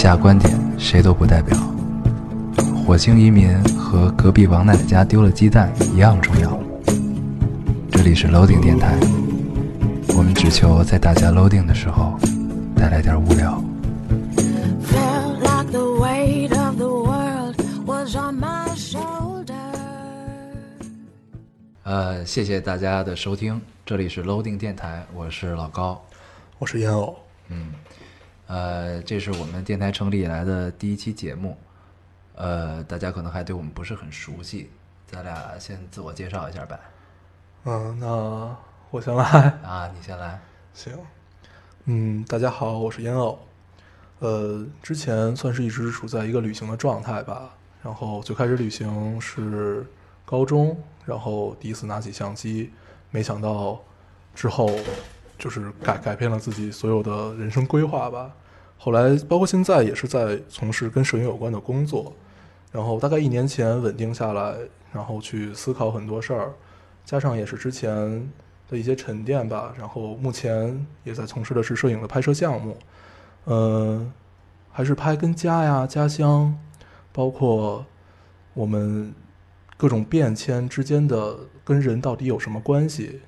下观点谁都不代表。火星移民和隔壁王奶奶家丢了鸡蛋一样重要。这里是 Loading 电台，我们只求在大家 Loading 的时候带来点无聊。呃，谢谢大家的收听，这里是 Loading 电台，我是老高。我是烟偶，呃，这是我们电台成立以来的第一期节目，呃，大家可能还对我们不是很熟悉，咱俩先自我介绍一下呗。嗯，那我先来，啊，你先来。行，嗯，大家好，我是烟偶，呃，之前算是一直处在一个旅行的状态吧，然后最开始旅行是高中，然后第一次拿起相机，没想到之后就是改改变了自己所有的人生规划吧。后来包括现在也是在从事跟摄影有关的工作，然后大概一年前稳定下来，然后去思考很多事儿，加上也是之前的一些沉淀吧，然后目前也在从事的是摄影的拍摄项目，嗯、还是拍跟家呀、家乡，包括我们各种变迁之间的跟人到底有什么关系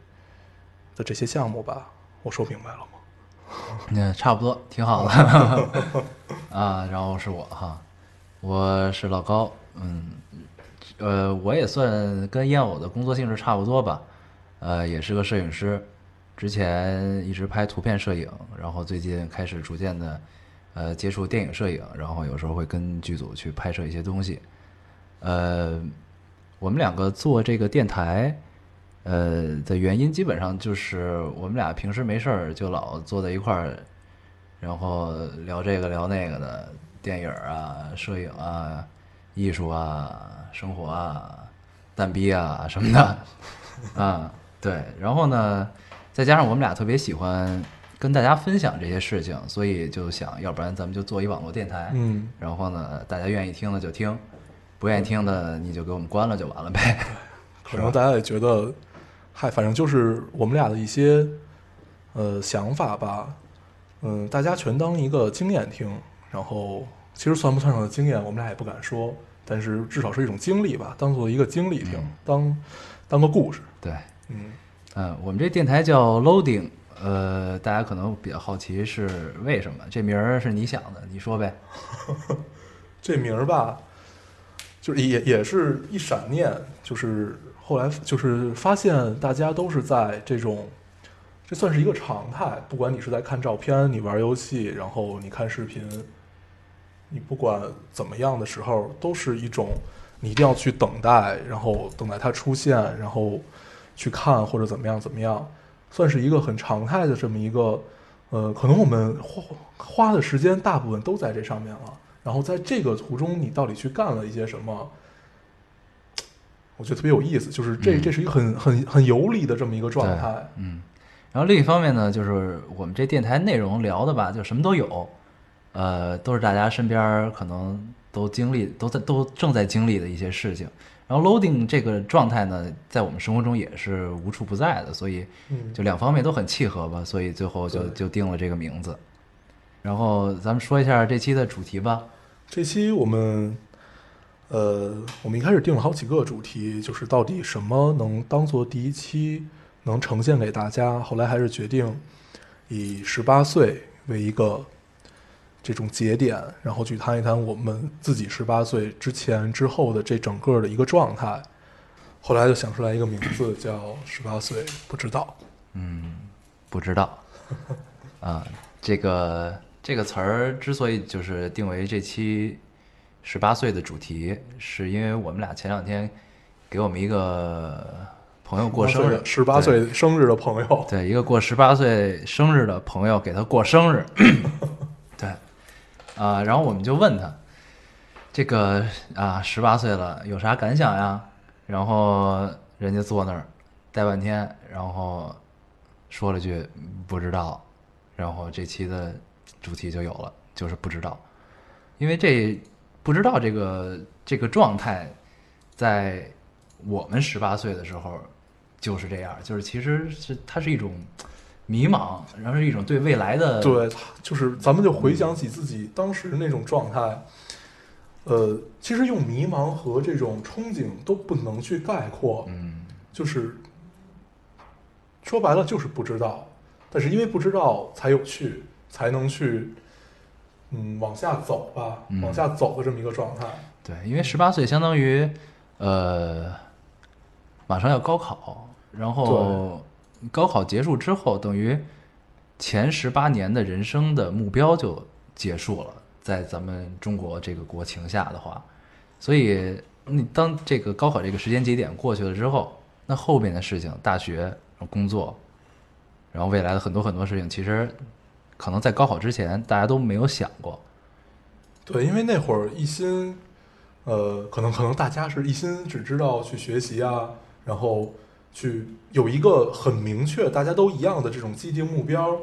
的这些项目吧。我说明白了吗？那，差不多，挺好的。啊，然后是我哈，我是老高，嗯，呃，我也算跟燕偶的工作性质差不多吧，呃，也是个摄影师，之前一直拍图片摄影，然后最近开始逐渐的，呃，接触电影摄影，然后有时候会跟剧组去拍摄一些东西，呃，我们两个做这个电台。呃的原因基本上就是我们俩平时没事儿就老坐在一块儿，然后聊这个聊那个的电影儿啊、摄影啊、艺术啊、生活啊、蛋逼啊什么的，啊，对。然后呢，再加上我们俩特别喜欢跟大家分享这些事情，所以就想要不然咱们就做一网络电台，嗯，然后呢，大家愿意听的就听，不愿意听的你就给我们关了就完了呗。可能大家也觉得，嗨，反正就是我们俩的一些呃想法吧，嗯，大家全当一个经验听，然后其实算不算上的经验，我们俩也不敢说，但是至少是一种经历吧，当做一个经历听，当当个故事，对，嗯，呃，我们这电台叫 Loading，呃，大家可能比较好奇是为什么？这名儿是你想的，你说呗。这名儿吧，就是也也是一闪念，就是后来就是发现大家都是在这种，这算是一个常态。不管你是在看照片，你玩游戏，然后你看视频，你不管怎么样的时候，都是一种你一定要去等待，然后等待它出现，然后去看或者怎么样怎么样，算是一个很常态的这么一个，呃，可能我们花花的时间大部分都在这上面了。然后在这个途中，你到底去干了一些什么？我觉得特别有意思，就是这嗯这是一个很很很游离的这么一个状态。嗯，然后另一方面呢，就是我们这电台内容聊的吧，就什么都有，呃，都是大家身边可能都经历、都在都正在经历的一些事情。然后 loading 这个状态呢，在我们生活中也是无处不在的，所以嗯，就两方面都很契合吧，所以最后就就定了这个名字。然后咱们说一下这期的主题吧。这期我们，呃，我们一开始定了好几个主题，就是到底什么能当做第一期能呈现给大家。后来还是决定以十八岁为一个这种节点，然后去谈一谈我们自己十八岁之前之后的这整个的一个状态。后来就想出来一个名字叫“十八岁不知道嗯，不知道 啊，这个这个词儿之所以就是定为这期十八岁的主题，是因为我们俩前两天给我们一个朋友”，过生日，十八对。岁生日的朋友，对，一个过十八岁生日的朋友给他过生日，对，啊、然后我们就问他，这个啊，十八岁了有啥感想呀？然后人家坐那儿待半天，然后说了句不知道，然后这期的主题就有了，就是不知道，因为这不知道这个这个状态，在我们十八岁的时候就是这样，就是其实是它是一种迷茫，然后是一种对未来的对，就是咱们就回想起自己当时那种状态，呃，其实用迷茫和这种憧憬都不能去概括，嗯。就是说白了就是不知道，但是因为不知道才有趣，才能去嗯往下走吧，嗯。往下走的这么一个状态。对，因为十八岁相当于呃马上要高考，然后高考结束之后，等于前十八年的人生的目标就结束了，在咱们中国这个国情下的话，所以你当这个高考这个时间节点过去了之后，那后面的事情，大学、工作，然后未来的很多很多事情，其实可能在高考之前大家都没有想过。对，因为那会儿一心，呃，可能可能大家是一心只知道去学习啊，然后去有一个很明确，大家都一样的这种既定目标，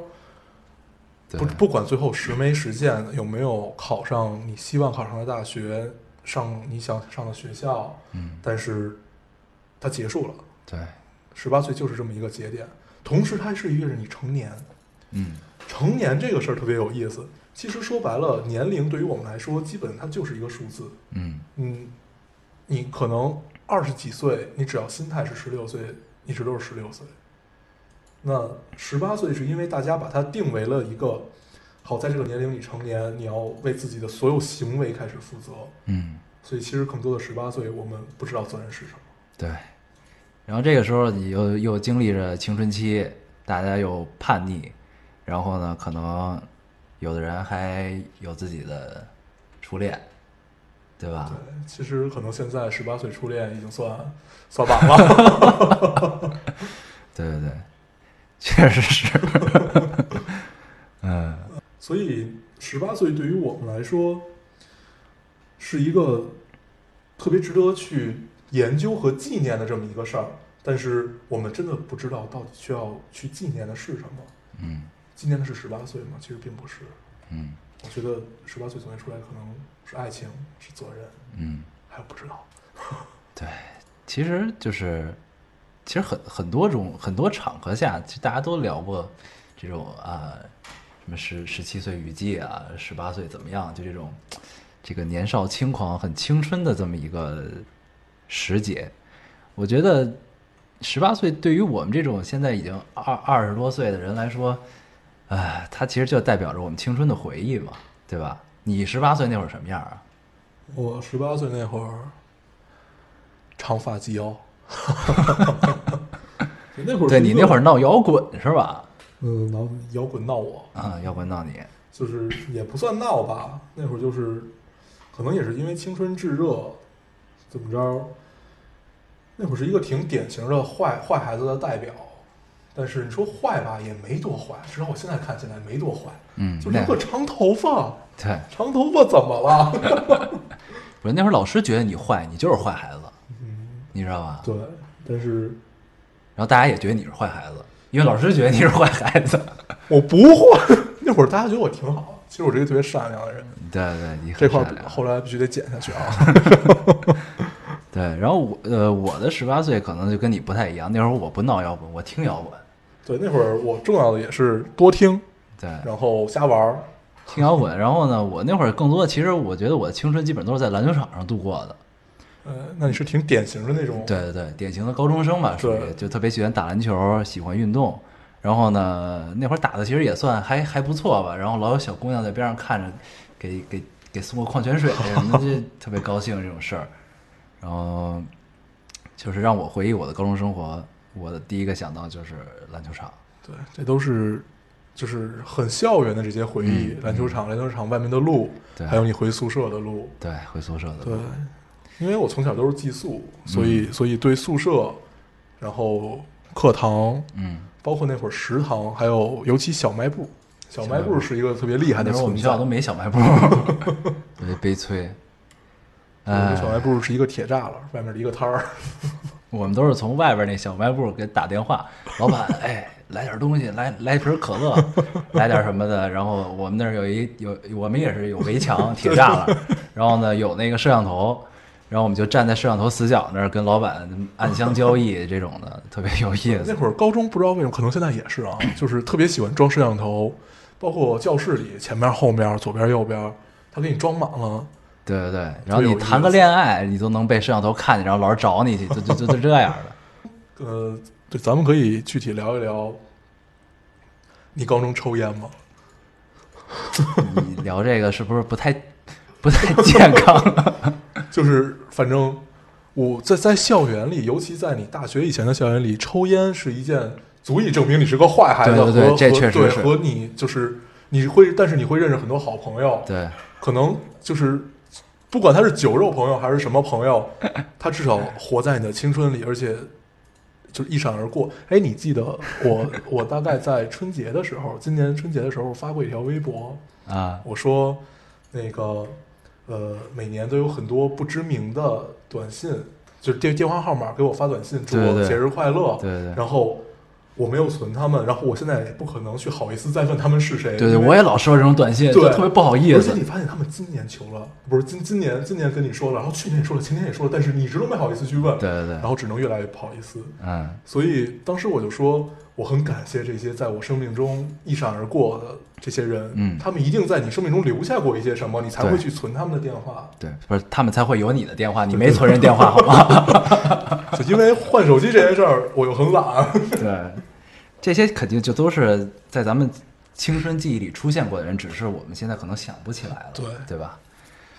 不不管最后实没实现，有没有考上你希望考上的大学，上你想上的学校，嗯，但是它结束了，对，十八岁就是这么一个节点，同时它是意味着你成年，嗯。成年这个事儿特别有意思。其实说白了，年龄对于我们来说，基本它就是一个数字。嗯嗯，你可能二十几岁，你只要心态是十六岁，一直都是十六岁。那十八岁是因为大家把它定为了一个，好，在这个年龄你成年，你要为自己的所有行为开始负责。嗯，所以其实更多的十八岁，我们不知道责任是什么。对。然后这个时候你又又经历着青春期，大家又叛逆，然后呢，可能有的人还有自己的初恋，对吧？对，其实可能现在十八岁初恋已经算算晚了。对对对，确实是。嗯所以十八岁对于我们来说，是一个特别值得去研究和纪念的这么一个事儿。但是我们真的不知道到底需要去纪念的是什么。嗯纪念的是十八岁吗？其实并不是。嗯我觉得十八岁总结出来可能是爱情，是责任，嗯，还有不知道。对，其实就是，其实很很多种很多场合下，其实大家都聊过这种啊，什么十十七岁雨季啊，十八岁怎么样，就这种这个年少轻狂、很青春的这么一个时节。我觉得十八岁对于我们这种现在已经二二十多岁的人来说，哎，它其实就代表着我们青春的回忆嘛，对吧？你十八岁那会儿什么样啊？我十八岁那会儿，长发及腰。那会儿对你那会儿儿，闹摇滚是吧？嗯，闹摇滚闹我，啊，摇滚闹你。就是也不算闹吧，那会儿就是，可能也是因为青春炙热，怎么着？那会儿是一个挺典型的坏坏孩子的代表，但是你说坏吧，也没多坏，至少我现在看起来没多坏，嗯，就留个长头发，对，长头发怎么了？不是那会儿老师觉得你坏，你就是坏孩子，嗯，你知道吧？对，但是然后大家也觉得你是坏孩子，因为老师觉得你是坏孩子。我不坏。那会儿大家觉得我挺好，其实我是一个特别善良的人，对对，你很这块后来必须得剪下去啊。对，然后我呃我的十八岁可能就跟你不太一样，那会儿我不闹摇滚，我听摇滚。对，那会儿我重要的也是多听，对，然后瞎玩儿。听摇滚。然后呢，我那会儿更多的，其实我觉得我的青春基本都是在篮球场上度过的。呃，那你是挺典型的那种，对对对，典型的高中生吧，属于就特别喜欢打篮球，喜欢运动。然后呢，那会儿打的其实也算还还不错吧。然后老有小姑娘在边上看着，给给给送个矿泉水什么的，就 特别高兴这种事儿。然后就是让我回忆我的高中生活，我的第一个想到就是篮球场。对，这都是就是很校园的这些回忆，嗯篮球场、篮球场外面的路，对还有你回宿舍的路。对，回宿舍的路对。，因为我从小都是寄宿，所嗯以、所以对宿舍，然后课堂，嗯，包括那会儿食堂，还有尤其小卖部，小卖部部是一个特别厉害的那时候我们。学校都没小卖部，特别悲催。我们哎，小卖部是一个铁栅栏，外面的一个摊儿。我们都是从外边那小卖部给打电话，老板，哎，来点东西，来来瓶可乐，来点什么的。然后我们那儿有一有，我们也是有围墙、铁栅栏，然后呢有那个摄像头，然后我们就站在摄像头死角那儿跟老板暗箱交易这种的，特别有意思。那会儿高中不知道为什么，可能现在也是啊，就是特别喜欢装摄像头，包括教室里前面、后面、左边、右边，他给你装满了。对对对，然后你谈个恋爱，你都能被摄像头看见，然后老师找你去，就就就就这样的。呃，对，咱们可以具体聊一聊，你高中抽烟吗？你聊这个是不是不太 不太健康？就是反正我在在校园里，尤其在你大学以前的校园里，抽烟是一件足以证明你是个坏孩子对对对和这确实是和你就是你会，但是你会认识很多好朋友，对，可能就是不管他是酒肉朋友还是什么朋友，他至少活在你的青春里，而且就是一闪而过。哎，你记得我 我大概在春节的时候，今年春节的时候发过一条微博，啊，我说那个呃，每年都有很多不知名的短信，就是电电话号码给我发短信，祝我节日快乐。对对对然后我没有存他们，然后我现在也不可能去好意思再问他们是谁。对对，我也老收到这种短信，就对特别不好意思而且你。发现他们今年求了，不是今今年今年跟你说了，然后去年也说了，前年也说了，但是你一直都没好意思去问，对对对然，后只能越来越不好意思。嗯，所以当时我就说，我很感谢这些在我生命中一闪而过的这些人，嗯他们一定在你生命中留下过一些什么，你才会去存他们的电话。对，不是他们才会有你的电话，你没存人电话好吗？就因为换手机这件事儿，我又很懒。对，这些肯定就都是在咱们青春记忆里出现过的人，只是我们现在可能想不起来了，对对吧？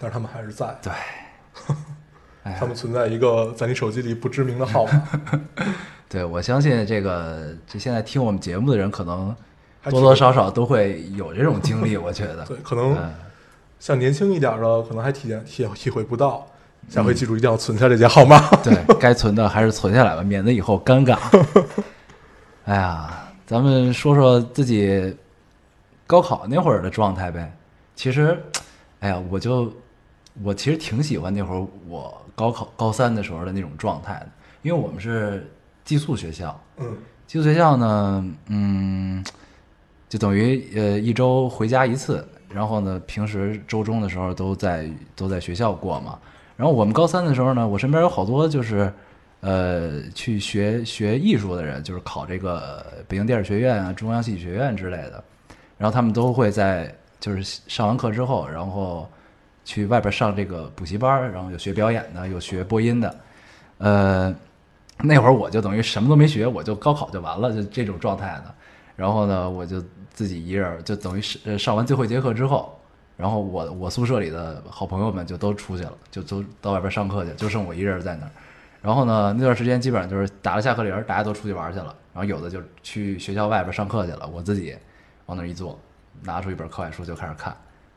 但是他们还是在，对，他们存在一个在你手机里不知名的号码，对，我相信这个这现在听我们节目的人，可能多多少少都会有这种经历，我觉得。对，可能嗯，像年轻一点的，可能还体验体体会不到。下嗯回记住一定要存下这些号码。对该存的还是存下来吧，免得以后尴尬。哎呀，咱们说说自己高考那会儿的状态呗。其实，哎呀，我就我其实挺喜欢那会儿我高考高三的时候的那种状态的，因为我们是寄宿学校，嗯，寄宿学校呢，嗯，就等于呃一周回家一次，然后呢，平时周中的时候都在都在学校过嘛。然后我们高三的时候呢，我身边有好多就是呃去学学艺术的人，就是考这个北京电影学院啊、中央戏剧学院之类的。然后他们都会在就是上完课之后，然后去外边上这个补习班儿，然后有学表演的，有学播音的，呃。那会儿我就等于什么都没学，我就高考就完了，就这种状态的。然后呢，我就自己一人，就等于是上完最后一节课之后，然后我我宿舍里的好朋友们就都出去了，就都到外边上课去，就剩我一人在那儿。然后呢，那段时间基本上就是打了下课铃儿，大家都出去玩儿去了，然后有的就去学校外边上课去了，我自己往那儿一坐，拿出一本课外书就开始看，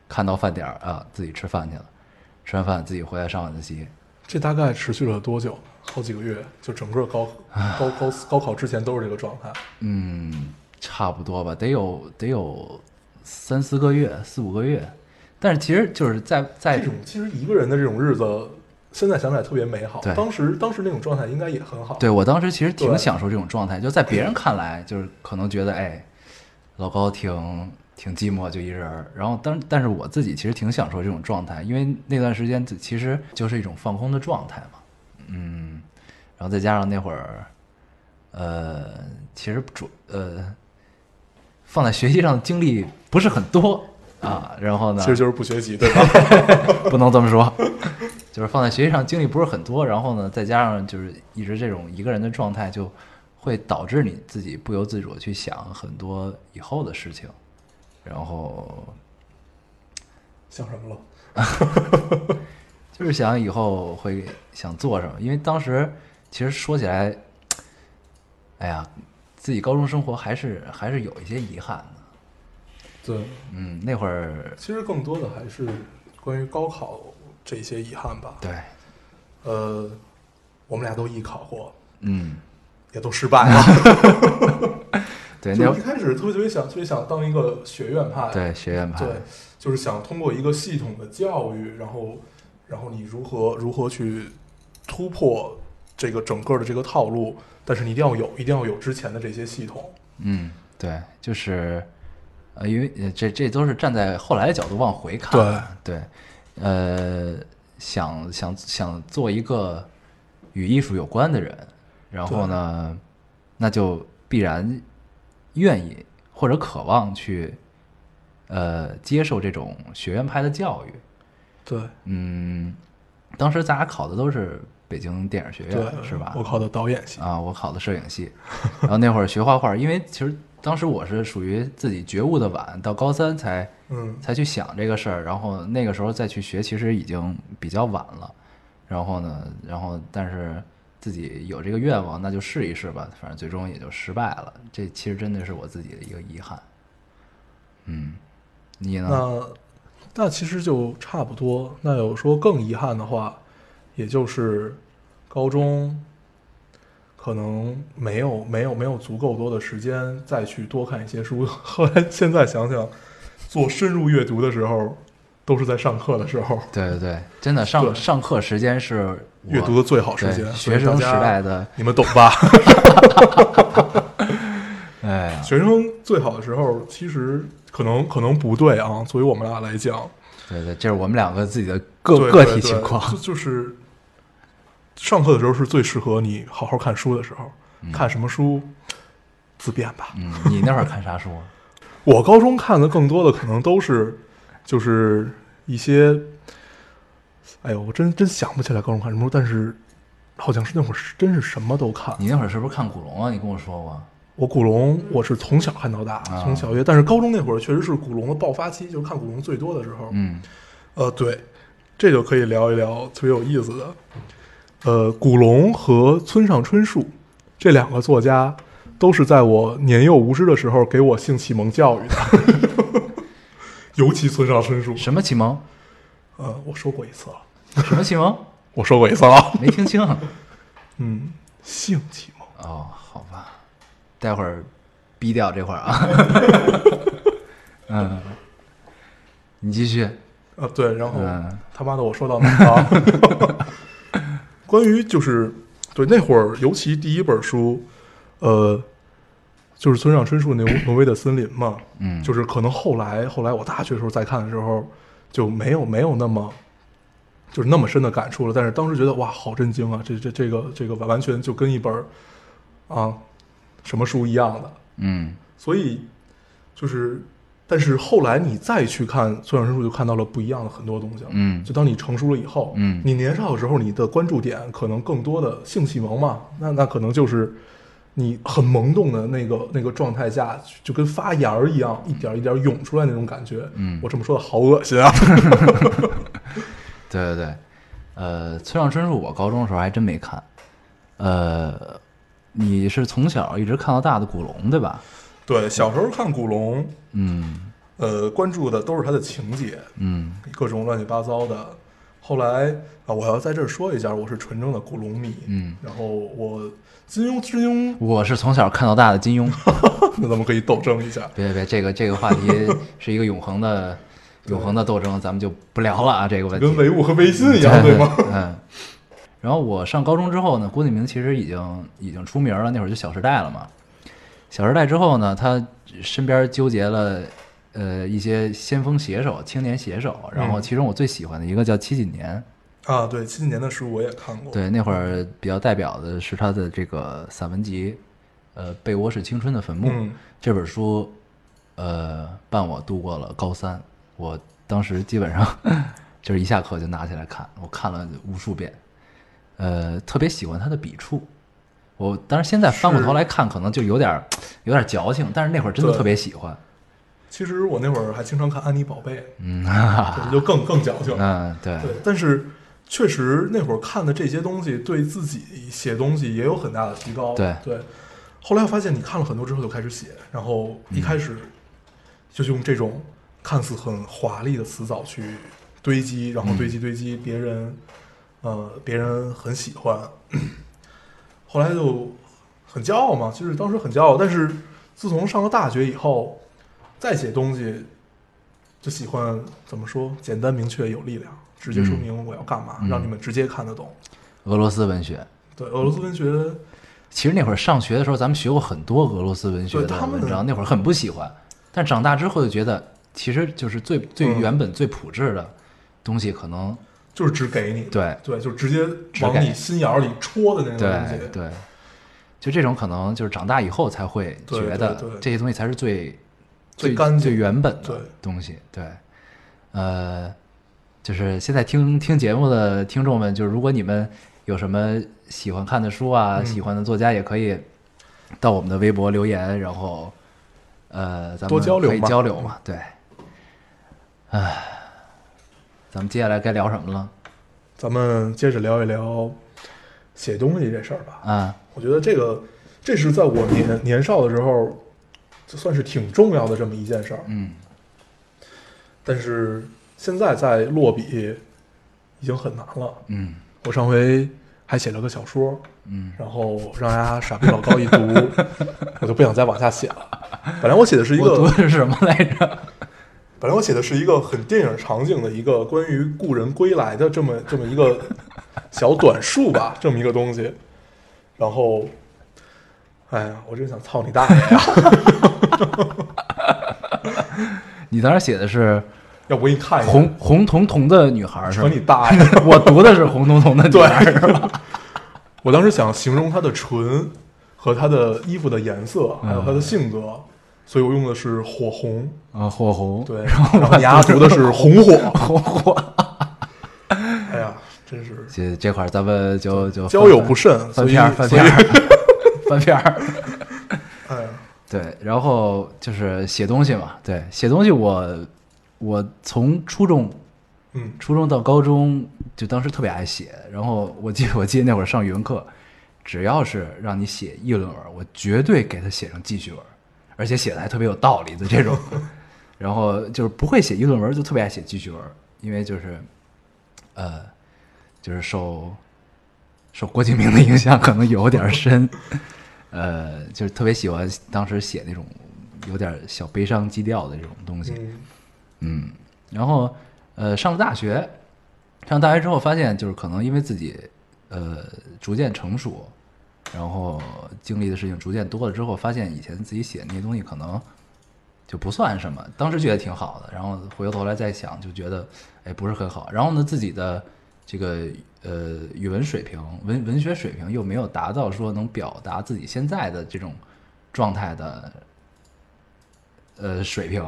看到饭点儿啊，自己吃饭去了，吃完饭自己回来上晚自习，这大概持续了多久？好几个月，就整个高高高 高考之前都是这个状态。嗯，差不多吧，得有得有三四个月，四五个月。但是其实就是在在这种其实一个人的这种日子，现在想起来特别美好。对当时当时那种状态应该也很好。对我当时其实挺享受这种状态，就在别人看来，就是可能觉得哎，老高挺挺寂寞，就一人儿。然后当但是我自己其实挺享受这种状态，因为那段时间其实就是一种放空的状态嘛。嗯，然后再加上那会儿，呃，其实主呃放在学习上的精力不是很多啊。然后呢，其实就是不学习，对吧？不能这么说，就是放在学习上精力不是很多，然后呢，再加上就是一直这种一个人的状态，就会导致你自己不由自主地去想很多以后的事情，然后想什么了？就是想以后会想做什么，因为当时其实说起来，哎呀，自己高中生活还是还是有一些遗憾的，对，嗯，那会儿其实更多的还是关于高考这些遗憾吧。对，呃，我们俩都艺考过，嗯，也都失败了。对，就那是一开始特别特别想特别想当一个学院派，对学院派，对，就是想通过一个系统的教育，然后，然后你如何如何去突破这个整个的这个套路，但是你一定要有，一定要有之前的这些系统。嗯，对，就是，呃，因为呃这这都是站在后来的角度往回看，对对，呃，想想想做一个与艺术有关的人，然后呢，那就必然愿意或者渴望去呃接受这种学院派的教育。对嗯，当时咱俩考的都是北京电影学院，是吧？我考的导演系，啊，我考的摄影系，然后那会儿学画画，因为其实当时我是属于自己觉悟的晚，到高三才嗯，才去想这个事儿，然后那个时候再去学，其实已经比较晚了。然后呢，然后但是自己有这个愿望，那就试一试吧，反正最终也就失败了。这其实真的是我自己的一个遗憾。嗯，你呢？那那其实就差不多。那有说更遗憾的话，也就是高中可能没有没有没有足够多的时间再去多看一些书。后来现在想想，做深入阅读的时候，都是在上课的时候，对对对，真的上对上课时间是阅读的最好时间。学生时代的，你们懂吧？哎呀，学生最好的时候，其实可能可能不对啊。作为我们俩来讲，对对，这是我们两个自己的个对个体情况。就就是上课的时候是最适合你好好看书的时候。看什么书，自便吧。嗯，你那会儿看啥书？我高中看的更多的可能都是，就是一些，哎呦，我真真想不起来高中看什么书，但是好像是那会儿是真是什么都看。你那会儿是不是看古龙啊？你跟我说过。我古龙我是从小看到大，啊从小学，但是高中那会儿确实是古龙的爆发期，就是看古龙最多的时候。嗯呃，对，这就可以聊一聊特别有意思的。呃，古龙和村上春树这两个作家，都是在我年幼无知的时候给我性启蒙教育的。尤其村上春树，什么启蒙？呃，我说过一次了，什么启蒙？我说过一次了。没听清。嗯，性启蒙。哦，好吧，待会儿逼掉这块儿啊。嗯，你继续。啊，对，然后、嗯他妈的，我说到哪儿了？关于就是对那会儿，尤其第一本书，呃，就是村上春树那《挪威的森林》嘛，嗯，就是可能后来后来我大学的时候再看的时候，就没有没有那么就是那么深的感触了。但是当时觉得哇，好震惊啊！这这这个这个完全就跟一本儿啊什么书一样的。嗯所以就是，但是后来你再去看村上春树，就看到了不一样的很多东西了。嗯就当你成熟了以后，嗯你年少的时候，你的关注点可能更多的性启蒙嘛，那那可能就是你很萌动的那个那个状态下，就跟发芽儿一样，一点儿一点儿涌出来那种感觉。嗯我这么说的好恶心啊！对对对，呃，村上春树我高中的时候还真没看。呃，你是从小一直看到大的古龙对吧？对，小时候看古龙，嗯呃，关注的都是他的情节，嗯各种乱七八糟的。后来啊，我要在这儿说一下，我是纯正的古龙迷。嗯，然后我金庸金庸，我是从小看到大的金庸。那咱们可以斗争一下。别别别，这个这个话题是一个永恒的 永恒的斗争，咱们就不聊了啊，这个问题。跟唯物和唯心一样，对吗？嗯。然后我上高中之后呢，郭敬明其实已经已经出名了，那会儿就《小时代》了嘛。《小时代》之后呢，他身边纠结了呃一些先锋写手、青年写手，然后嗯其中我最喜欢的一个叫七几年，啊，对，七几年的书我也看过。对，那会儿比较代表的是他的这个散文集，呃，《被窝是青春的坟墓》嗯这本书，呃，伴我度过了高三。我当时基本上 就是一下课就拿起来看，我看了无数遍，呃，特别喜欢他的笔触。我当然现在翻过头来看，可能就有点儿有点儿矫情，但是那会儿真的特别喜欢。其实我那会儿还经常看安妮宝贝，嗯，就更更矫情。嗯，对，对，但是确实那会儿看的这些东西，对自己写东西也有很大的提高。对对。后来我发现，你看了很多之后就开始写，然后一开始就是用这种看似很华丽的词藻去堆积，然后堆积堆积，别人呃别人很喜欢，后来就很骄傲嘛，就是当时很骄傲，但是自从上了大学以后，再写东西就喜欢怎么说，简单明确有力量，直接说明我要干嘛，嗯让你们直接看得懂。俄罗斯文学。对，俄罗斯文学，其实那会儿上学的时候，咱们学过很多俄罗斯文学的对他们文章，那会儿很不喜欢，但长大之后就觉得，其实就是最最嗯原本、最朴质的东西，可能就是只给你，对。对，就直接往你心眼儿里戳的那种东西对，对，就这种可能就是长大以后才会觉得这些东西才是最最干净最原本的东西。对，呃，就是现在听听节目的听众们，就是如果你们有什么喜欢看的书啊，嗯。喜欢的作家，也可以到我们的微博留言，然后呃，咱们可以多交流嘛。交流嘛。对，唉，咱们接下来该聊什么了？咱们接着聊一聊写东西这事儿吧。啊，我觉得这个这是在我年年少的时候，就算是挺重要的这么一件事儿。嗯但是现在在落笔已经很难了。嗯我上回还写了个小说，嗯然后让大家傻逼老高一读，我就不想再往下写了。本来我写的是一个我读的是什么来着？本来我写的是一个很电影场景的一个关于故人归来的这么这么一个小短述吧，这么一个东西。然后，哎呀，我真想操你大爷呀！你当时写的是 要不我给你看一下，红红彤彤的女孩是扯吧？你大爷！我读的是红彤彤的女孩是吧？我当时想形容她的唇和她的衣服的颜色，还有她的性格，所以我用的是火红。啊，火红，对，然后你丫读的是红火。红火。哎呀，真是这这块儿咱们就就交友不慎，翻篇儿翻篇儿 翻篇儿。哎呀，对，然后就是写东西嘛，对，写东西我我从初中嗯初中到高中，就当时特别爱写。然后我记得 我记得那会儿上语文课，只要是让你写议论文，我绝对给他写成记叙文，而且写的还特别有道理的这种。然后就是不会写议论文，就特别爱写记叙文，因为就是呃，就是受受郭敬明的影响可能有点深，呃，就是特别喜欢当时写那种有点小悲伤基调的这种东西。嗯嗯，然后呃，上了大学，上大学之后发现，就是可能因为自己呃逐渐成熟，然后经历的事情逐渐多了之后，发现以前自己写的那些东西可能就不算什么，当时觉得挺好的，然后回过头来再想，就觉得哎不是很好。然后呢，自己的这个呃语文水平、文文学水平又没有达到说能表达自己现在的这种状态的呃水平。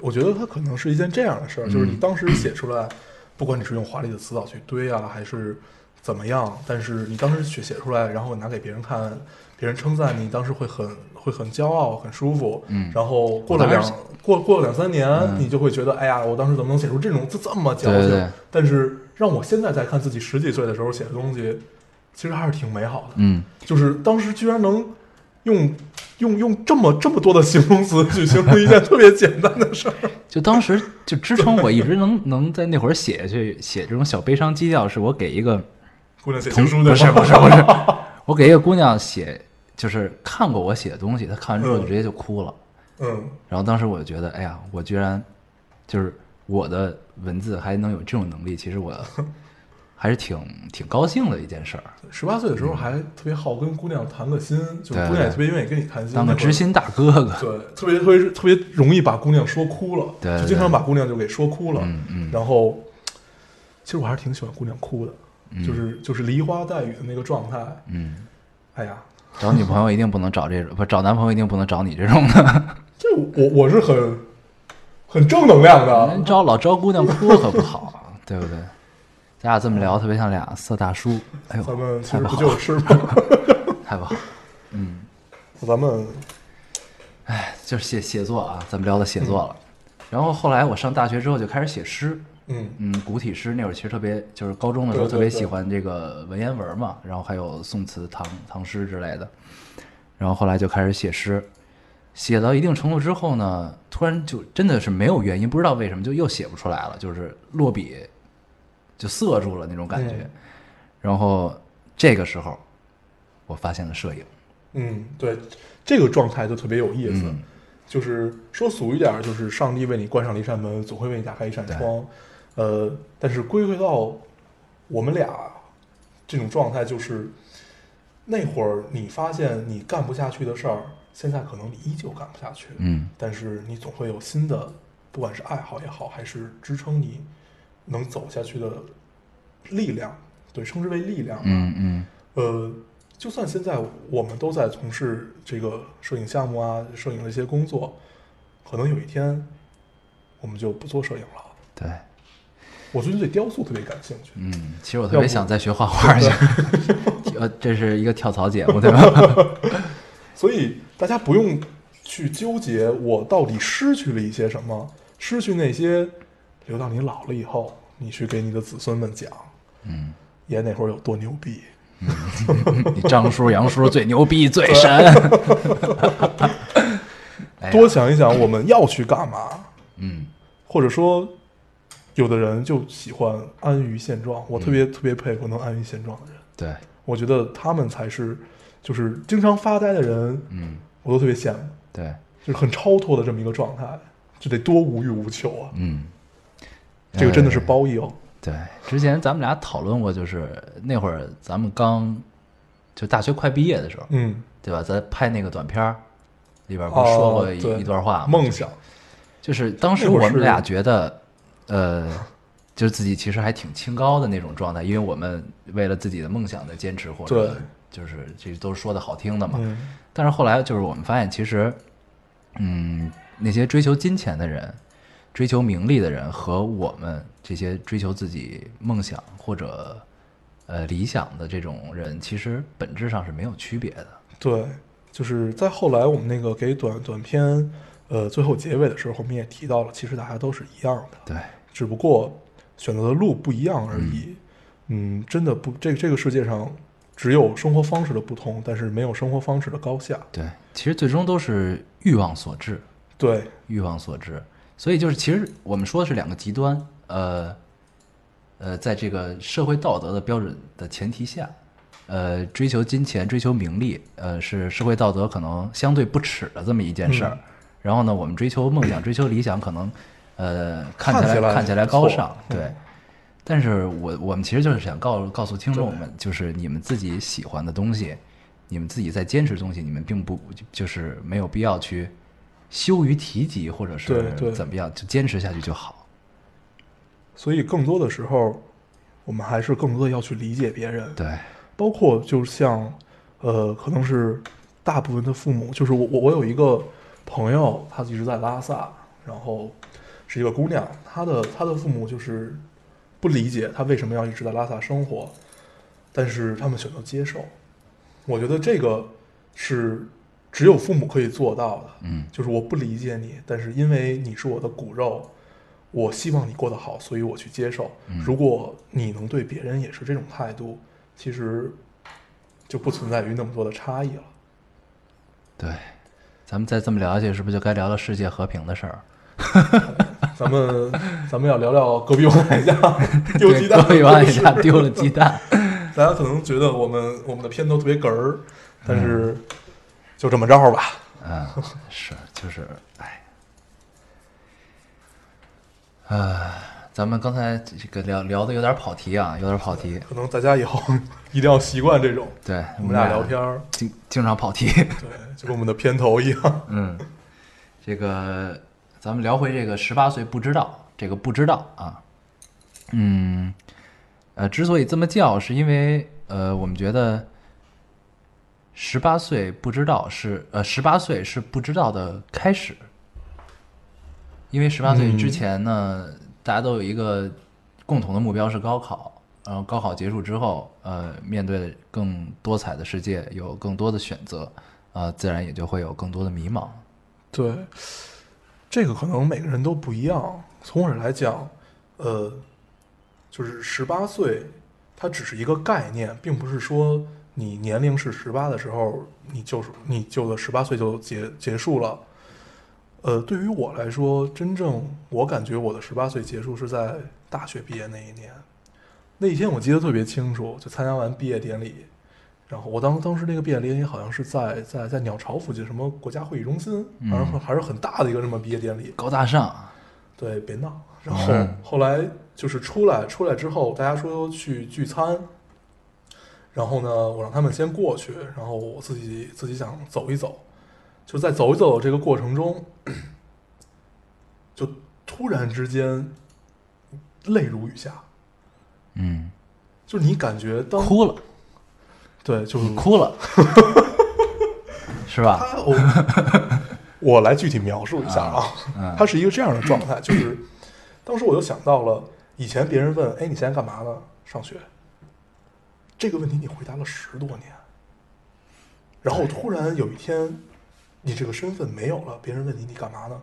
我觉得它可能是一件这样的事儿，就是你嗯当时写出来，不管你是用华丽的词藻去堆啊，还是怎么样，但是你当时写写出来，然后拿给别人看，别人称赞你，当时会很会很骄傲，很舒服。嗯然后过了两过过了两三年，嗯你就会觉得，哎呀，我当时怎么能写出这种这这么矫情？对对对但是让我现在再看自己十几岁的时候写的东西，其实还是挺美好的。嗯，就是当时居然能用用用这么这么多的形容词去形容一件特别简单的事儿。就当时就支撑我一直能能在那会儿写下去写这种小悲伤基调，是我给一个姑娘写同情书的不是不是不是，我给一个姑娘写，就是看过我写的东西，她看完之后就嗯直接就哭了。嗯，然后当时我就觉得，哎呀，我居然就是我的文字还能有这种能力，其实我 还是挺挺高兴的一件事儿，十八岁的时候还特别好跟姑娘谈个心，就是姑娘也特别愿意跟你谈心，当个知心大哥哥。对，特别特别特别容易把姑娘说哭了，对对就经常把姑娘就给说哭了。嗯嗯然后，其实我还是挺喜欢姑娘哭的，嗯就是就是梨花带雨的那个状态。嗯，哎呀，找女朋友一定不能找这种，不找男朋友一定不能找你这种的。这我我是很很正能量的人。招老招姑娘哭可不好，啊对不对？咱俩这么聊，特别像俩色大叔。哎呦，咱们其实不就是吗？太不好。嗯，咱们哎就是写写作啊，咱们聊到写作了。然后后来我上大学之后就开始写诗，嗯嗯，古体诗那会儿其实特别，就是高中的时候特别喜欢这个文言文嘛，然后还有宋词、唐唐诗之类的。然后后来就开始写诗，写到一定程度之后呢，突然就真的是没有原因，不知道为什么就又写不出来了，就是落笔就涩住了那种感觉。嗯然后这个时候，我发现了摄影。嗯，对，这个状态就特别有意思。嗯就是说俗一点儿，就是上帝为你关上了一扇门，总会为你打开一扇窗。呃，但是归回到我们俩这种状态，就是那会儿你发现你干不下去的事儿，现在可能你依旧干不下去。嗯但是你总会有新的，不管是爱好也好，还是支撑你能走下去的力量，对，称之为力量吧。嗯嗯呃，就算现在我们都在从事这个摄影项目啊，摄影的一些工作，可能有一天我们就不做摄影了。对，我最近对雕塑特别感兴趣，嗯，其实我特别想再学画画 去，呃，这是一个跳槽节目对吧？所以大家不用去纠结我到底失去了一些什么，失去那些，留到你老了以后，你去给你的子孙们讲，嗯，爷那会儿有多牛逼。你张叔、杨叔最牛逼、最神。多想一想我们要去干嘛，嗯或者说，有的人就喜欢安于现状，我特别、特别佩服能安于现状的人，对，我觉得他们才是，就是经常发呆的人，嗯。我都特别羡慕，对，就是很超脱的这么一个状态，就得多无欲无求啊！嗯，这个真的是呃褒义哦。对，之前咱们俩讨论过，就是那会儿咱们刚就大学快毕业的时候，嗯，对吧？咱拍那个短片儿里边不说过一、段话吗？梦想，就是当时我们俩觉得，呃，就是自己其实还挺清高的那种状态，因为我们为了自己的梦想在坚持，或者对就是这都是说的好听的嘛。嗯，但是后来就是我们发现，其实，嗯，那些追求金钱的人、追求名利的人和我们这些追求自己梦想或者呃理想的这种人，其实本质上是没有区别的。对，就是在后来我们那个给短短片，呃，最后结尾的时候，我们也提到了，其实大家都是一样的，对，只不过选择的路不一样而已。嗯，真的不，这个这个世界上只有生活方式的不同，但是没有生活方式的高下。对，其实最终都是欲望所致。对，欲望所致。所以就是，其实我们说的是两个极端，呃，呃，在这个社会道德的标准的前提下，呃，追求金钱、追求名利，呃，是社会道德可能相对不耻的这么一件事儿。嗯然后呢，我们追求梦想、追求理想，可能呃看起来来看起来高尚，嗯对。但是我我们其实就是想告告诉听众们，就是你们自己喜欢的东西，你们自己在坚持的东西，你们并不就是没有必要去羞于提及，或者是怎么样，就坚持下去就好。所以更多的时候，我们还是更多的要去理解别人。对，包括就像，呃，可能是大部分的父母，就是我我我有一个朋友，他一直在拉萨，然后是一个姑娘，她的她的父母就是不理解她为什么要一直在拉萨生活，但是他们选择接受。我觉得这个是只有父母可以做到的，嗯，就是我不理解你，但是因为你是我的骨肉，我希望你过得好，所以我去接受。嗯如果你能对别人也是这种态度，其实就不存在于那么多的差异了。对。咱们再这么聊下去，是不是就该聊聊世界和平的事儿？咱们咱们要聊聊隔壁王海家丢鸡蛋隔壁王故事家丢了鸡蛋。大家可能觉得我们我们的片头特别哏儿，但是嗯就这么着吧。嗯，是，就是，哎，呃，咱们刚才这个聊聊的有点跑题啊，有点跑题。可能大家以后一定要习惯这种对，我们俩聊天儿，经经常跑题。对，就跟我们的片头一样。嗯，这个咱们聊回这个十八岁不知道，这个不知道啊，嗯，呃，之所以这么叫，是因为呃，我们觉得十八岁不知道是呃，十八岁是不知道的开始，因为十八岁之前呢，大家都有一个共同的目标是高考，然后高考结束之后，呃，面对更多彩的世界，有更多的选择，啊、自然也就会有更多的迷茫。对，这个可能每个人都不一样。从我来讲，呃，就是十八岁，它只是一个概念，并不是说你年龄是十八的时候，你就是你就的十八岁就结结束了。呃，对于我来说，真正我感觉我的十八岁结束是在大学毕业那一年。那一天我记得特别清楚，就参加完毕业典礼，然后我当当时那个毕业典礼好像是在在在鸟巢附近什么国家会议中心，反正还是很大的一个什么毕业典礼。高大上，对，别闹。然后嗯后来就是出来，出来之后，大家说去聚餐，然后呢，我让他们先过去，然后我自己自己想走一走，就在走一走这个过程中，就突然之间泪如雨下，嗯。就是你感觉当哭了，对，就是哭了，是吧？他我我来具体描述一下啊，嗯。他是一个这样的状态，就是当时我就想到了以前别人问，哎，你现在干嘛呢？上学。这个问题你回答了十多年，然后突然有一天，你这个身份没有了，别人问你你干嘛呢？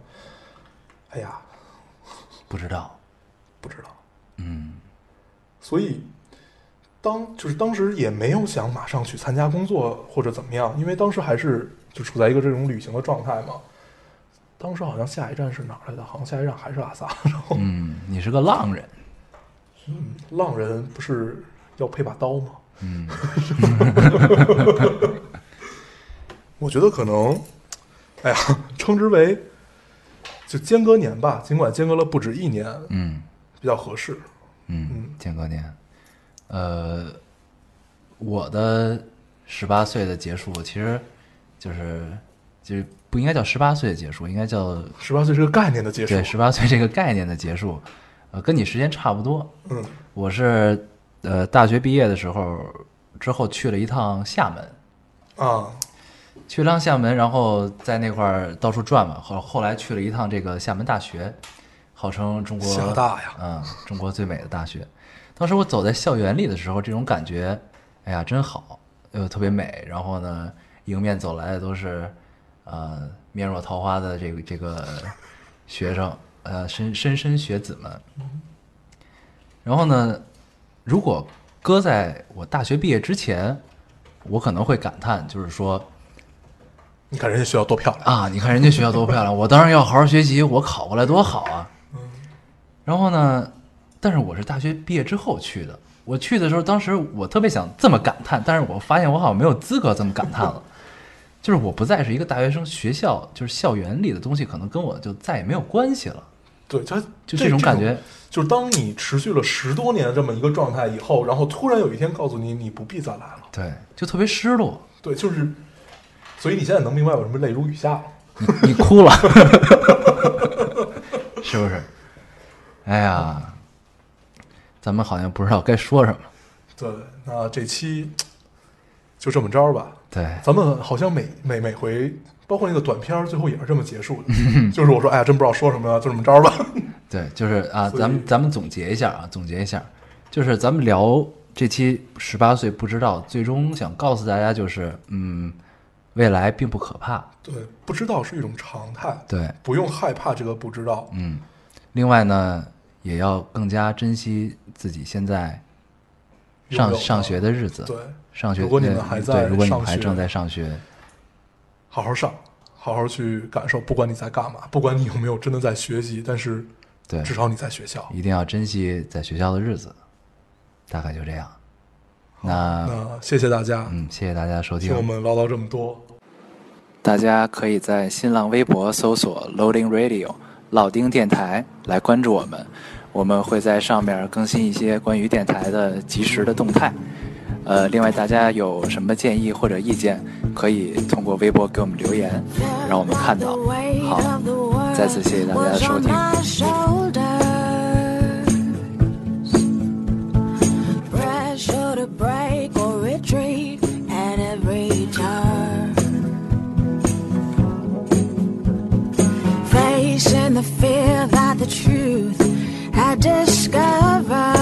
哎呀，不知道，不知道。嗯所以当就是当时也没有想马上去参加工作或者怎么样，因为当时还是就处在一个这种旅行的状态嘛。当时好像下一站是哪儿来的？好像下一站还是拉萨。然后，嗯，你是个浪人，嗯，浪人不是要配把刀吗？嗯 我觉得可能，哎呀，称之为就间隔年吧，尽管间隔了不止一年，嗯比较合适。嗯嗯，间隔年，呃，我的十八岁的结束，其实就是就是不应该叫十八岁的结束，应该叫十八岁是个概念的结束。对十八岁这个概念的结束，呃，跟你时间差不多。嗯我是呃大学毕业的时候之后去了一趟厦门，啊，去了趟厦门，然后在那块儿到处转嘛。后后来去了一趟这个厦门大学，号称中国厦大呀嗯，中国最美的大学。当时我走在校园里的时候，这种感觉，哎呀，真好，又特别美。然后呢，迎面走来的都是呃面若桃花的这个这个学生，呃莘莘莘学子们。然后呢，如果搁在我大学毕业之前，我可能会感叹，就是说你看人家学校多漂亮。啊，你看人家学校多漂亮，我当然要好好学习，我考过来多好啊。然后呢，但是我是大学毕业之后去的，我去的时候，当时我特别想这么感叹，但是我发现我好像没有资格这么感叹了。就是我不再是一个大学生，学校就是校园里的东西，可能跟我就再也没有关系了。对，他就这种感觉，就是当你持续了十多年这么一个状态以后，然后突然有一天告诉你你不必再来了，对，就特别失落。对，就是，所以你现在能明白我什么泪如雨下了。你 你哭了，是不是？哎呀，咱们好像不知道该说什么。对，那这期就这么着吧。对，咱们好像每每每回，包括那个短片儿，最后也是这么结束的。就是我说，哎呀，真不知道说什么了，就这么着吧。对，就是啊，咱们咱们总结一下啊，总结一下，就是咱们聊这期十八岁不知道，最终想告诉大家就是，嗯，未来并不可怕。对，不知道是一种常态，对，不用害怕这个不知道。嗯，另外呢，也要更加珍惜自己现在上上学的日子。对，上学，如果你们呃还在对，如果你们还正在上学，好好上，好好去感受，不管你在干嘛，不管你有没有真的在学习，但是对，至少你在学校。一定要珍惜在学校的日子。大概就这样。那那谢谢大家，嗯，谢谢大家收听听。我们唠叨这么多。大家可以在新浪微博搜索 Loading Radio 老丁电台来关注我们，我们会在上面更新一些关于电台的及时的动态。呃，另外大家有什么建议或者意见，可以通过微博给我们留言，让我们看到。好，再次谢谢大家的收听。To break or retreat at every turn. Facing the fear that the truth had discovered.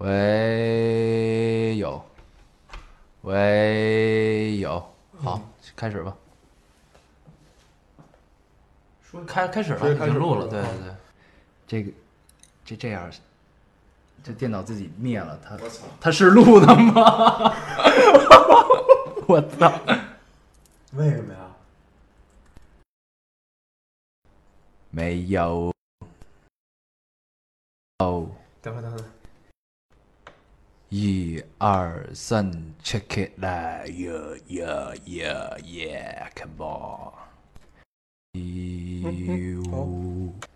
喂，有，喂，有，好，开始吧。说开开始了，说开始已经录了，了对对对。这个，这这样，这电脑自己灭了，它我操！它是录的吗？我操！为什么呀？没有。哦，等会儿等会儿，一二三，check it 来，yeah yeah yeah yeah，come on。嗯好